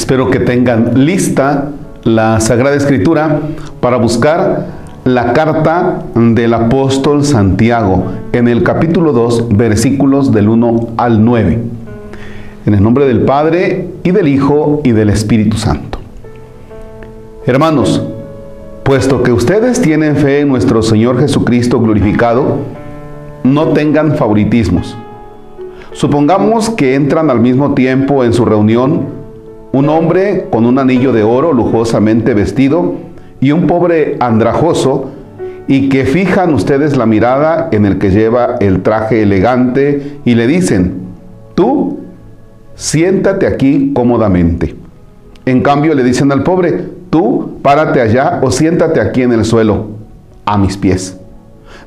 Espero que tengan lista la Sagrada Escritura para buscar la carta del apóstol Santiago en el capítulo 2, versículos del 1 al 9. En el nombre del Padre y del Hijo y del Espíritu Santo. Hermanos, puesto que ustedes tienen fe en nuestro Señor Jesucristo glorificado, no tengan favoritismos. Supongamos que entran al mismo tiempo en su reunión un hombre con un anillo de oro lujosamente vestido y un pobre andrajoso y que fijan ustedes la mirada en el que lleva el traje elegante y le dicen, tú siéntate aquí cómodamente. En cambio le dicen al pobre, tú párate allá o siéntate aquí en el suelo, a mis pies.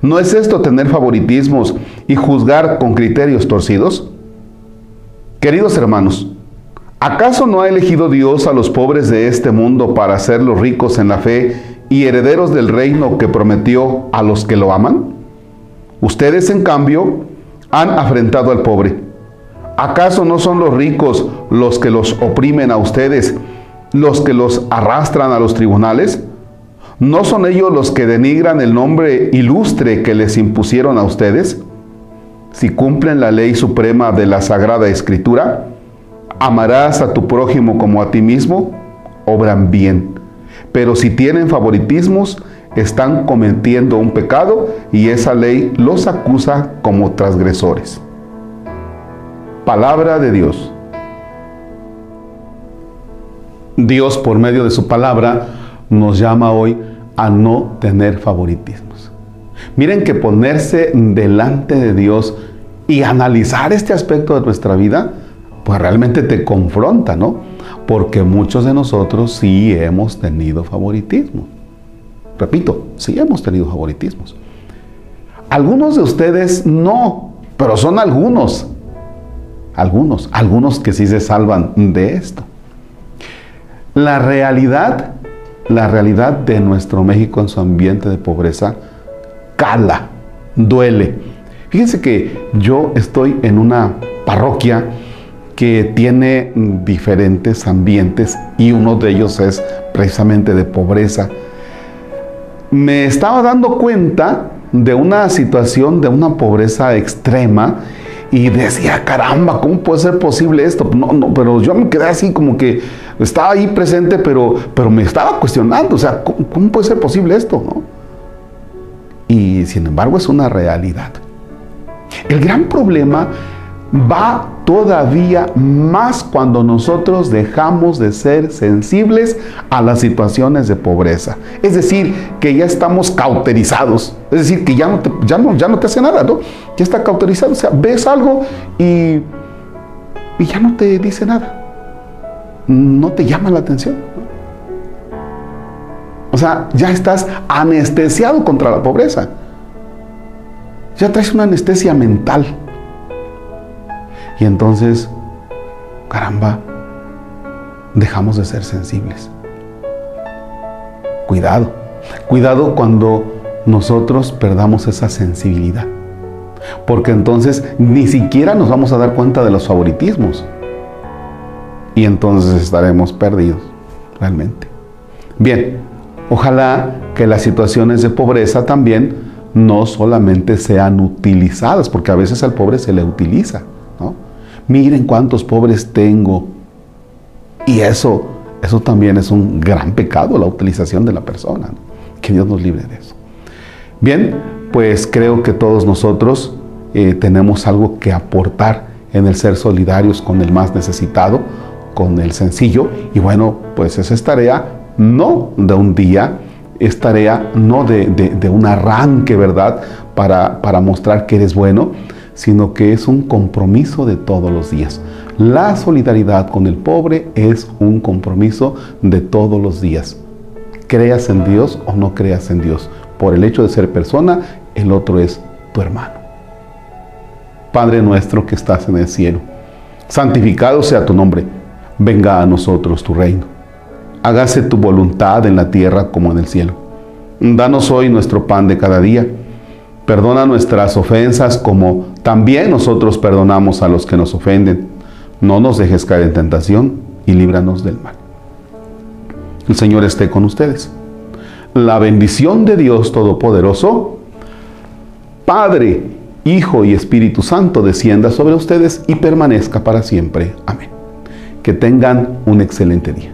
¿No es esto tener favoritismos y juzgar con criterios torcidos? Queridos hermanos, ¿Acaso no ha elegido Dios a los pobres de este mundo para hacerlos ricos en la fe y herederos del reino que prometió a los que lo aman? Ustedes, en cambio, han afrentado al pobre. ¿Acaso no son los ricos los que los oprimen a ustedes, los que los arrastran a los tribunales? ¿No son ellos los que denigran el nombre ilustre que les impusieron a ustedes? Si cumplen la ley suprema de la Sagrada Escritura, amarás a tu prójimo como a ti mismo, obran bien. Pero si tienen favoritismos, están cometiendo un pecado y esa ley los acusa como transgresores. Palabra de Dios. Dios por medio de su palabra nos llama hoy a no tener favoritismos. Miren que ponerse delante de Dios y analizar este aspecto de nuestra vida pues realmente te confronta, ¿no? Porque muchos de nosotros sí hemos tenido favoritismo. Repito, sí hemos tenido favoritismos. Algunos de ustedes no, pero son algunos. Algunos, algunos que sí se salvan de esto. La realidad, la realidad de nuestro México en su ambiente de pobreza cala, duele. Fíjense que yo estoy en una parroquia que tiene diferentes ambientes y uno de ellos es precisamente de pobreza. Me estaba dando cuenta de una situación de una pobreza extrema y decía, caramba, ¿cómo puede ser posible esto? No, no, pero yo me quedé así como que estaba ahí presente, pero, pero me estaba cuestionando, o sea, ¿cómo, puede ser posible esto? ¿no? Y sin embargo es una realidad. El gran problema va todavía más cuando nosotros dejamos de ser sensibles a las situaciones de pobreza. Es decir, que ya estamos cauterizados. Es decir, que ya no te, ya no, ya no te hace nada, ¿no? Ya está cauterizado. O sea, ves algo y, y ya no te dice nada. No te llama la atención. O sea, ya estás anestesiado contra la pobreza. Ya traes una anestesia mental. Y entonces, caramba, dejamos de ser sensibles. Cuidado, cuidado cuando nosotros perdamos esa sensibilidad. Porque entonces ni siquiera nos vamos a dar cuenta de los favoritismos. Y entonces estaremos perdidos, realmente. Bien, ojalá que las situaciones de pobreza también no solamente sean utilizadas, porque a veces al pobre se le utiliza miren cuántos pobres tengo. Y eso, eso también es un gran pecado, la utilización de la persona. Que Dios nos libre de eso. Bien, pues creo que todos nosotros eh, tenemos algo que aportar en el ser solidarios con el más necesitado, con el sencillo. Y bueno, pues esa es tarea no de un día, es tarea no de, de un arranque, ¿verdad? Para, para mostrar que eres bueno, sino que es un compromiso de todos los días. La solidaridad con el pobre es un compromiso de todos los días. Creas en Dios o no creas en Dios. Por el hecho de ser persona, el otro es tu hermano. Padre nuestro que estás en el cielo, santificado sea tu nombre. Venga a nosotros tu reino. Hágase tu voluntad en la tierra como en el cielo. Danos hoy nuestro pan de cada día Perdona nuestras ofensas como también nosotros perdonamos a los que nos ofenden. No nos dejes caer en tentación y líbranos del mal. El Señor esté con ustedes. La bendición de Dios Todopoderoso, Padre, Hijo y Espíritu Santo descienda sobre ustedes y permanezca para siempre. Amén. Que tengan un excelente día.